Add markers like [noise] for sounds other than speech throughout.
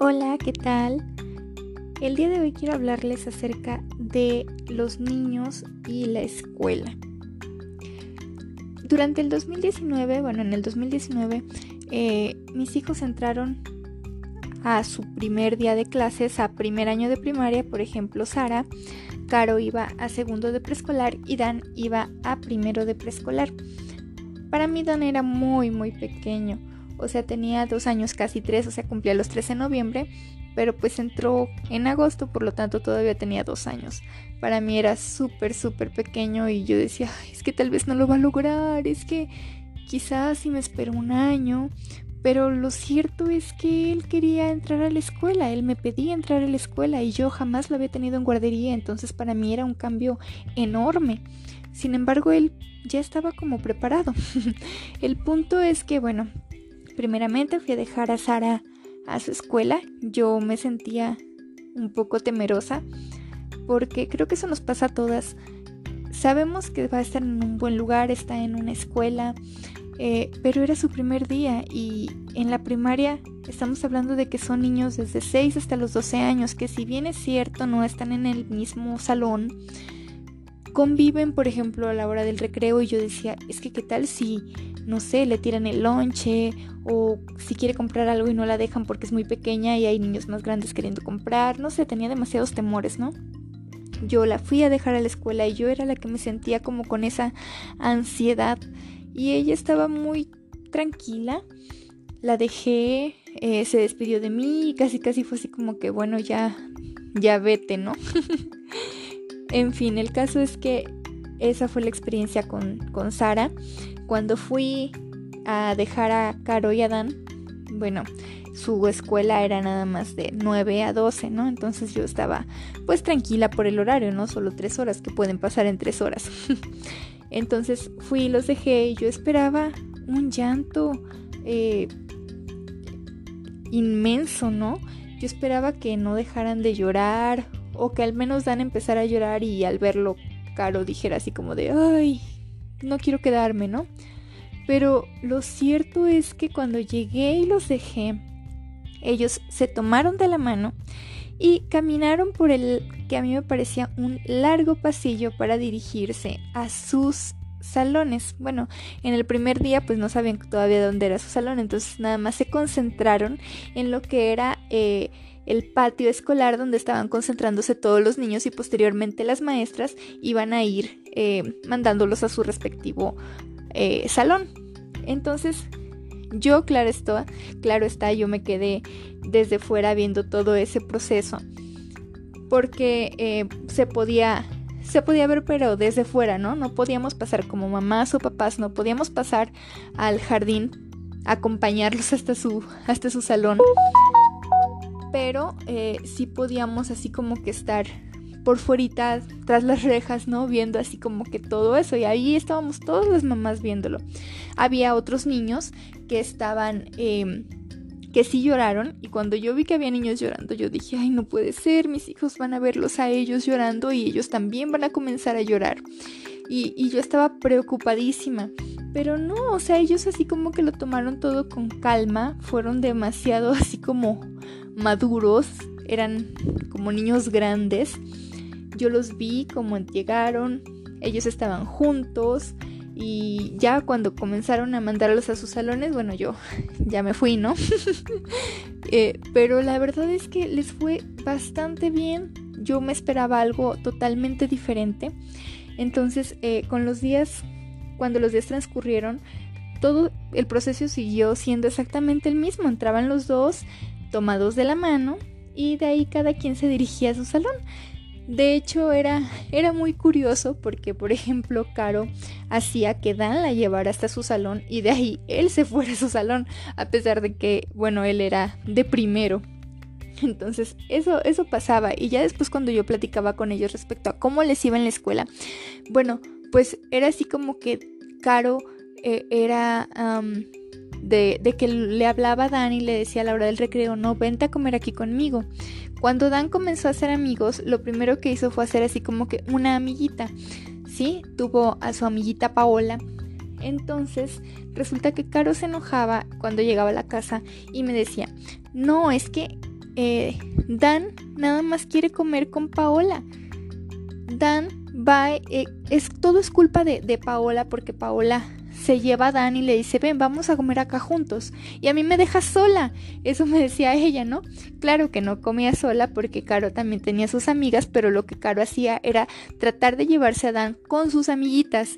Hola, ¿qué tal? El día de hoy quiero hablarles acerca de los niños y la escuela. Durante el 2019, bueno, en el 2019, eh, mis hijos entraron a su primer día de clases, a primer año de primaria, por ejemplo, Sara, Caro iba a segundo de preescolar y Dan iba a primero de preescolar. Para mí Dan era muy, muy pequeño o sea, tenía dos años, casi tres, o sea, cumplía los tres en noviembre, pero pues entró en agosto, por lo tanto todavía tenía dos años. Para mí era súper, súper pequeño y yo decía, es que tal vez no lo va a lograr, es que quizás si me espero un año, pero lo cierto es que él quería entrar a la escuela, él me pedía entrar a la escuela y yo jamás lo había tenido en guardería, entonces para mí era un cambio enorme. Sin embargo, él ya estaba como preparado. [laughs] el punto es que, bueno, Primeramente fui a dejar a Sara a su escuela. Yo me sentía un poco temerosa porque creo que eso nos pasa a todas. Sabemos que va a estar en un buen lugar, está en una escuela, eh, pero era su primer día y en la primaria estamos hablando de que son niños desde 6 hasta los 12 años, que si bien es cierto no están en el mismo salón, conviven, por ejemplo, a la hora del recreo y yo decía, es que qué tal si, no sé, le tiran el lonche o si quiere comprar algo y no la dejan porque es muy pequeña y hay niños más grandes queriendo comprar, no sé, tenía demasiados temores, ¿no? Yo la fui a dejar a la escuela y yo era la que me sentía como con esa ansiedad y ella estaba muy tranquila. La dejé, eh, se despidió de mí y casi casi fue así como que bueno ya, ya vete, ¿no? [laughs] En fin, el caso es que esa fue la experiencia con, con Sara. Cuando fui a dejar a Caro y a Dan, bueno, su escuela era nada más de 9 a 12, ¿no? Entonces yo estaba pues tranquila por el horario, ¿no? Solo tres horas que pueden pasar en tres horas. [laughs] Entonces fui y los dejé y yo esperaba un llanto eh, inmenso, ¿no? Yo esperaba que no dejaran de llorar o que al menos Dan empezara a llorar y al verlo Caro dijera así como de, ay, no quiero quedarme, ¿no? Pero lo cierto es que cuando llegué y los dejé, ellos se tomaron de la mano y caminaron por el que a mí me parecía un largo pasillo para dirigirse a sus salones. Bueno, en el primer día pues no sabían todavía dónde era su salón, entonces nada más se concentraron en lo que era eh, el patio escolar donde estaban concentrándose todos los niños y posteriormente las maestras iban a ir eh, mandándolos a su respectivo eh, salón. Entonces, yo, claro está, claro está, yo me quedé desde fuera viendo todo ese proceso porque eh, se podía se podía ver pero desde fuera, ¿no? No podíamos pasar como mamás o papás, no podíamos pasar al jardín, acompañarlos hasta su, hasta su salón pero eh, sí podíamos así como que estar por fuera tras las rejas, ¿no? Viendo así como que todo eso. Y ahí estábamos todas las mamás viéndolo. Había otros niños que estaban, em, que sí lloraron. Y cuando yo vi que había niños llorando, yo dije, ay, no puede ser, mis hijos van a verlos a ellos llorando y ellos también van a comenzar a llorar. Y, y yo estaba preocupadísima. Pero no, o sea, ellos así como que lo tomaron todo con calma, fueron demasiado así como maduros, eran como niños grandes. Yo los vi como llegaron, ellos estaban juntos y ya cuando comenzaron a mandarlos a sus salones, bueno, yo [laughs] ya me fui, ¿no? [laughs] Eh, pero la verdad es que les fue bastante bien. Yo me esperaba algo totalmente diferente. Entonces, eh, con los días, cuando los días transcurrieron, todo el proceso siguió siendo exactamente el mismo. Entraban los dos, tomados de la mano y de ahí cada quien se dirigía a su salón. De hecho, era, era muy curioso porque, por ejemplo, Caro hacía que Dan la llevara hasta su salón y de ahí él se fuera a su salón, a pesar de que, bueno, él era de primero. Entonces, eso, eso pasaba. Y ya después cuando yo platicaba con ellos respecto a cómo les iba en la escuela, bueno, pues era así como que Caro eh, era de, que le hablaba a Dan y le decía a la hora del recreo, no, vente a comer aquí conmigo. Cuando Dan comenzó a ser amigos, lo primero que hizo fue hacer así como que una amiguita, ¿sí? Tuvo a su amiguita Paola. Entonces, resulta que Caro se enojaba cuando llegaba a la casa y me decía, no, es que eh, Dan nada más quiere comer con Paola. Dan va, eh, es, todo es culpa de, de Paola porque Paola se lleva a Dan y le dice, ven, vamos a comer acá juntos. Y a mí me deja sola. Eso me decía ella, ¿no? Claro que no comía sola porque Caro también tenía sus amigas, pero lo que Caro hacía era tratar de llevarse a Dan con sus amiguitas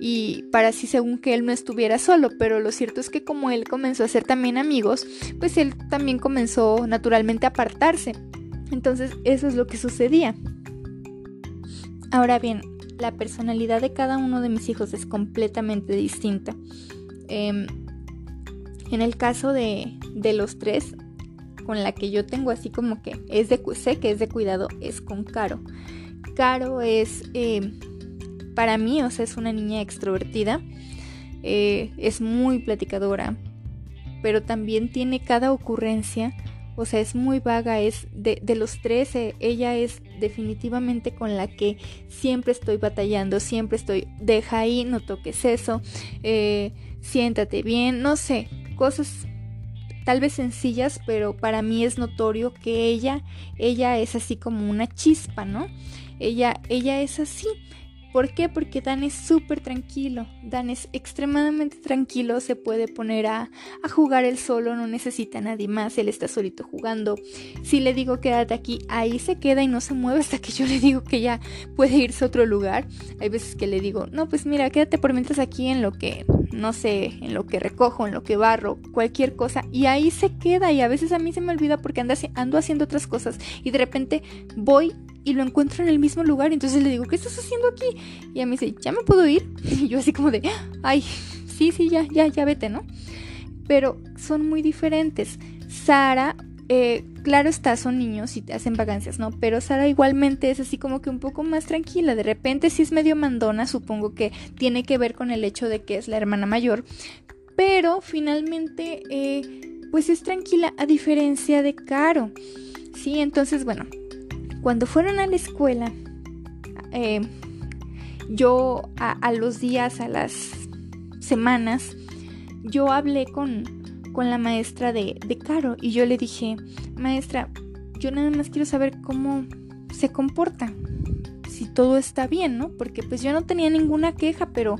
y para así según que él no estuviera solo, pero lo cierto es que como él comenzó a ser también amigos, pues él también comenzó naturalmente a apartarse. Entonces eso es lo que sucedía. Ahora bien, la personalidad de cada uno de mis hijos es completamente distinta. Em, en el caso de, los tres, con la que yo tengo así como que es de, sé que es de cuidado, es con Caro. Caro es, em, para mí, o sea, es una niña extrovertida, eh, es muy platicadora, pero también tiene cada ocurrencia o sea, es muy vaga, es de, los tres, ella es definitivamente con la que siempre estoy batallando, siempre estoy, deja ahí, no toques eso, eh, siéntate bien, no sé, cosas tal vez sencillas, pero para mí es notorio que ella, ella es así como una chispa, ¿no? Ella, ella es así. ¿Por qué? Porque Dan es súper tranquilo. Dan es extremadamente tranquilo, se puede poner a, a, jugar él solo, no necesita a nadie más, él está solito jugando. Si le digo quédate aquí, ahí se queda y no se mueve hasta que yo le digo que ya puede irse a otro lugar. Hay veces que le digo, no, pues mira, quédate por mientras aquí en lo que, no sé, en lo que recojo, en lo que barro, cualquier cosa. Y ahí se queda y a veces a mí se me olvida porque ando haciendo otras cosas y de repente voy y lo encuentro en el mismo lugar. Entonces le digo, ¿qué estás haciendo aquí? Y a mí dice, ¿ya me puedo ir? [laughs] Y yo así como de, ay, sí, sí, ya, ya, ya vete, ¿no? Pero son muy diferentes. Sara, eh, claro está, son niños y te hacen vacancias, ¿no? Pero Sara igualmente es así como que un poco más tranquila. De repente sí es medio mandona, supongo que tiene que ver con el hecho de que es la hermana mayor. Pero finalmente, eh, pues es tranquila a diferencia de Caro. Sí, entonces, bueno, cuando fueron a la escuela, eh, yo a, los días, a las semanas, yo hablé con, con la maestra de, de Caro y yo le dije, maestra, yo nada más quiero saber cómo se comporta, si todo está bien, ¿no? Porque pues yo no tenía ninguna queja, pero,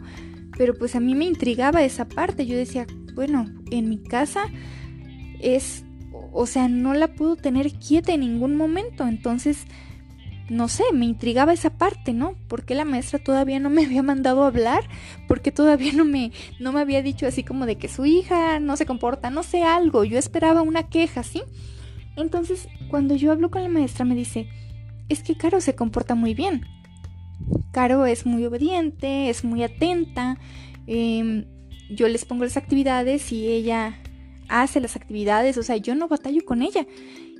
pero pues a mí me intrigaba esa parte. Yo decía, bueno, en mi casa es o sea, no la pudo tener quieta en ningún momento. Entonces, no sé, me intrigaba esa parte, ¿no? ¿Por qué la maestra todavía no me había mandado a hablar? ¿Por qué todavía no me, no me había dicho así como de que su hija no se comporta? No sé algo. Yo esperaba una queja, ¿sí? Entonces, cuando yo hablo con la maestra, me dice, es que Caro se comporta muy bien. Caro es muy obediente, es muy atenta. Em, yo les pongo las actividades y ella hace las actividades, o sea, yo no batallo con ella.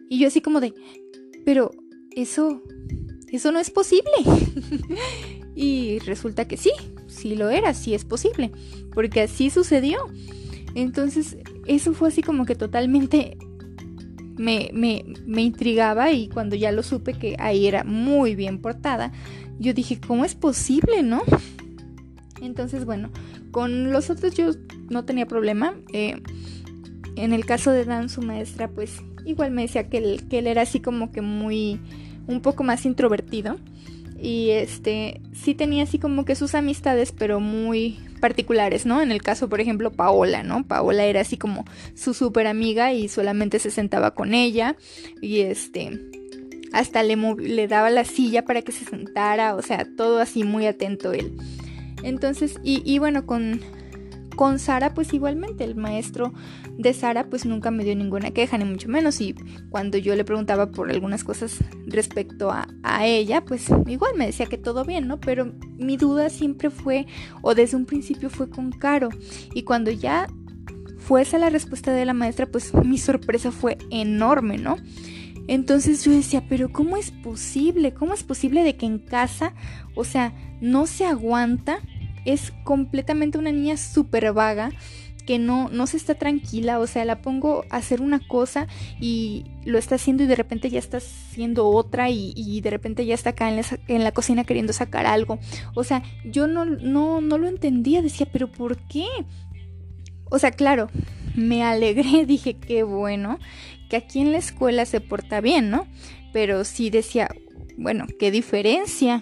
Y yo así como de, pero eso, eso no es posible. [laughs] y resulta que sí, sí lo era, sí es posible, porque así sucedió. Entonces, eso fue así como que totalmente me, me, me, intrigaba y cuando ya lo supe que ahí era muy bien portada, yo dije, ¿cómo es posible, no? Entonces, bueno, con los otros yo no tenía problema. Eh, en el caso de Dan, su maestra, pues igual me decía que él, era así como que muy, un poco más introvertido. Y este, sí tenía así como que sus amistades, pero muy particulares, ¿no? En el caso, por ejemplo, Paola, ¿no? Paola era así como su súper amiga y solamente se sentaba con ella. Y este, hasta le, le daba la silla para que se sentara, o sea, todo así muy atento él. Entonces, y, y bueno, con con Sara, pues igualmente, el maestro de Sara, pues nunca me dio ninguna queja, ni mucho menos. Y cuando yo le preguntaba por algunas cosas respecto a, ella, pues igual me decía que todo bien, ¿no? Pero mi duda siempre fue, o desde un principio fue con Caro. Y cuando ya fue esa la respuesta de la maestra, pues mi sorpresa fue enorme, ¿no? Entonces yo decía, pero ¿cómo es posible? ¿Cómo es posible de que en casa, o sea, no se aguanta es completamente una niña súper vaga que no, no se está tranquila, o sea, la pongo a hacer una cosa y lo está haciendo y de repente ya está haciendo otra y, de repente ya está acá en la, en la, cocina queriendo sacar algo. O sea, yo no, no, no lo entendía, decía, pero ¿por qué? O sea, claro, me alegré, [laughs] dije, qué bueno, que aquí en la escuela se porta bien, ¿no? Pero sí decía, bueno, qué diferencia.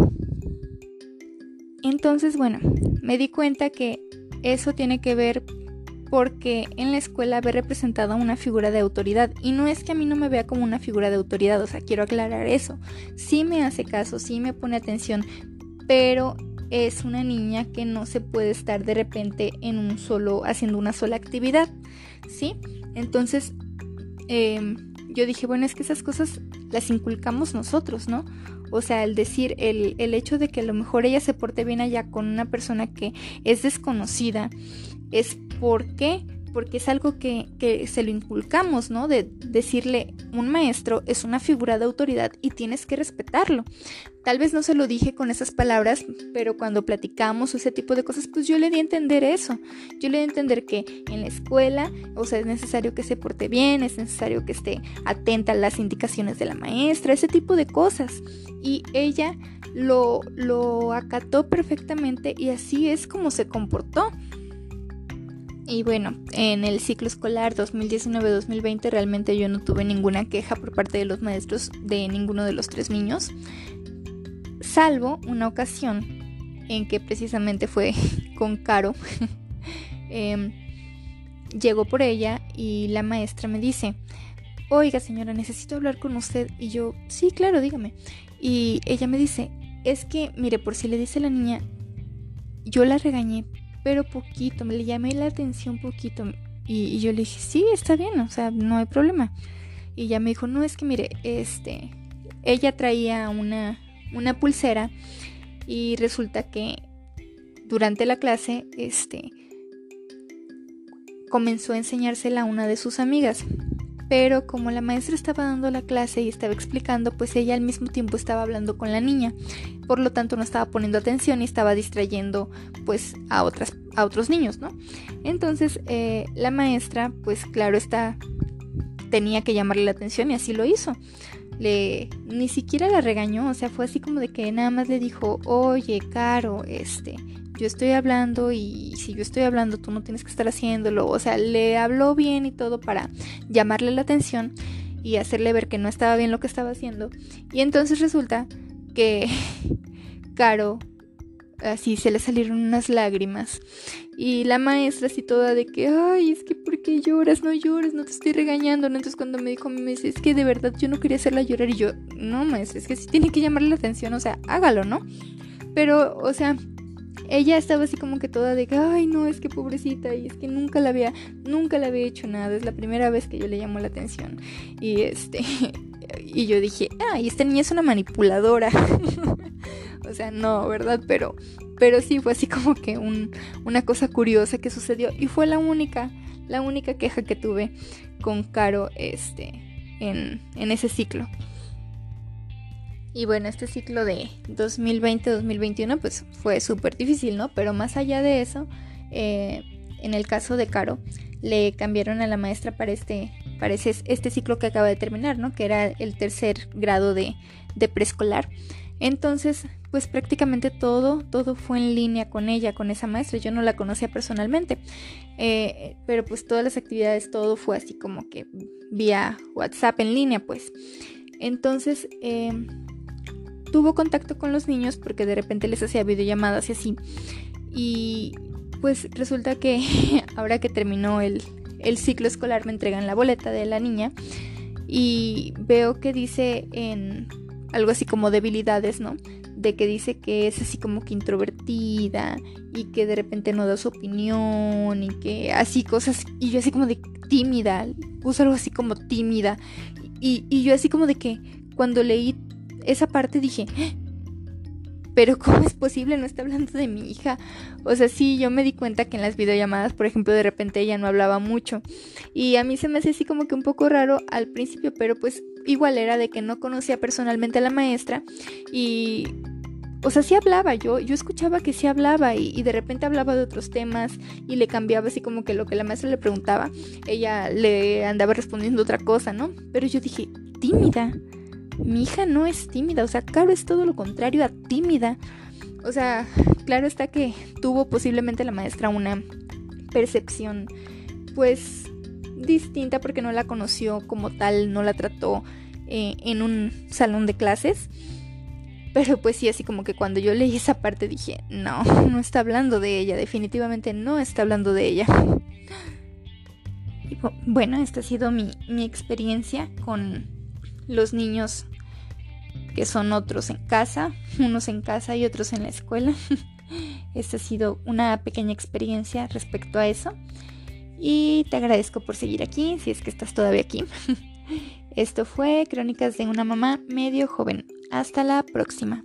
Entonces, bueno, me di cuenta que eso tiene que ver porque en la escuela ve representada una figura de autoridad y no es que a mí no me vea como una figura de autoridad, o sea, quiero aclarar eso. Sí me hace caso, sí me pone atención, pero es una niña que no se puede estar de repente en un solo haciendo una sola actividad, ¿sí? Entonces em, yo dije, bueno, es que esas cosas las inculcamos nosotros, ¿no? O sea, el decir, el, el hecho de que a lo mejor ella se porte bien allá con una persona que es desconocida, es porque porque es algo que, que, se lo inculcamos, ¿no? De decirle, un maestro es una figura de autoridad y tienes que respetarlo. Tal vez no se lo dije con esas palabras, pero cuando platicamos ese tipo de cosas, pues yo le di a entender eso. Yo le di a entender que en la escuela, o sea, es necesario que se porte bien, es necesario que esté atenta a las indicaciones de la maestra, ese tipo de cosas. Y ella lo, lo acató perfectamente y así es como se comportó. Y bueno, en el ciclo escolar 2019-2020 realmente yo no tuve ninguna queja por parte de los maestros de ninguno de los tres niños, salvo una ocasión en que precisamente fue [laughs] con Caro. [laughs] eh, llegó por ella y la maestra me dice, oiga señora, necesito hablar con usted. Y yo, sí, claro, dígame. Y ella me dice, es que, mire, por si le dice la niña, yo la regañé pero poquito, me le llamé la atención poquito. Y, yo le dije, sí, está bien, o sea, no hay problema. Y ella me dijo, no, es que mire, este, ella traía una, una pulsera y resulta que durante la clase, este, comenzó a enseñársela a una de sus amigas pero como la maestra estaba dando la clase y estaba explicando, pues ella al mismo tiempo estaba hablando con la niña, por lo tanto no estaba poniendo atención y estaba distrayendo pues a otras a otros niños, ¿no? Entonces eh, la maestra, pues claro está, tenía que llamarle la atención y así lo hizo. Le, ni siquiera la regañó, o sea, fue así como de que nada más le dijo, oye, Caro, este, yo estoy hablando y si yo estoy hablando tú no tienes que estar haciéndolo. O sea, le habló bien y todo para llamarle la atención y hacerle ver que no estaba bien lo que estaba haciendo. Y entonces resulta que [laughs] Caro así se le salieron unas lágrimas. Y la maestra así toda de que, ay, es que ¿por qué lloras? No llores, no te estoy regañando. Entonces cuando me dijo, me dice, es que de verdad yo no quería hacerla llorar. Y yo, no, maestra, es que sí tiene que llamarle la atención, o sea, hágalo, ¿no? Pero, o sea, ella estaba así como que toda de, ay, no, es que pobrecita, y es que nunca la había, nunca le había hecho nada, es la primera vez que yo le llamo la atención. Y este, [laughs] y yo dije, ay, esta niña es una manipuladora. [laughs] o sea, no, ¿verdad? Pero, pero sí fue así como que un, una cosa curiosa que sucedió y fue la única, la única queja que tuve con Caro, este, en, en ese ciclo. Y bueno, este ciclo de 2020-2021 pues fue súper difícil, ¿no? Pero más allá de eso, eh, en el caso de Caro, le cambiaron a la maestra para este, para este ciclo que acaba de terminar, ¿no? Que era el tercer grado de, de preescolar. Entonces, pues prácticamente todo, todo fue en línea con ella, con esa maestra. Yo no la conocía personalmente, eh, pero pues todas las actividades, todo fue así como que vía WhatsApp en línea, pues. Entonces, eh, tuvo contacto con los niños porque de repente les hacía videollamadas y así. Y pues resulta que [laughs] ahora que terminó el, ciclo escolar me entregan la boleta de la niña y veo que dice en algo así como debilidades, ¿no? De que dice que es así como que introvertida y que de repente no da su opinión y que así cosas. Y yo así como de tímida, puso algo así como tímida. Y, y yo así como de que cuando leí esa parte dije, pero ¿cómo es posible? No está hablando de mi hija. O sea, sí, yo me di cuenta que en las videollamadas, por ejemplo, de repente ella no hablaba mucho. Y a mí se me hace así como que un poco raro al principio, pero pues igual era de que no conocía personalmente a la maestra. Y... O sea, sí hablaba, yo, yo escuchaba que sí hablaba y de repente hablaba de otros temas y le cambiaba así como que lo que la maestra le preguntaba, ella le andaba respondiendo otra cosa, ¿no? Pero yo dije, tímida mi hija no es tímida, o sea, Caro es todo lo contrario a tímida. O sea, claro está que tuvo posiblemente la maestra una percepción, pues, distinta porque no la conoció como tal, no la trató eh, en un salón de clases. Pero pues sí, así como que cuando yo leí esa parte dije, no, no está hablando de ella, definitivamente no está hablando de ella. Y bueno, esta ha sido mi, mi experiencia con los niños que son otros en casa, unos en casa y otros en la escuela. [laughs] Esta ha sido una pequeña experiencia respecto a eso. Y te agradezco por seguir aquí, si es que estás todavía aquí. [laughs] Esto fue Crónicas de una mamá medio joven. Hasta la próxima.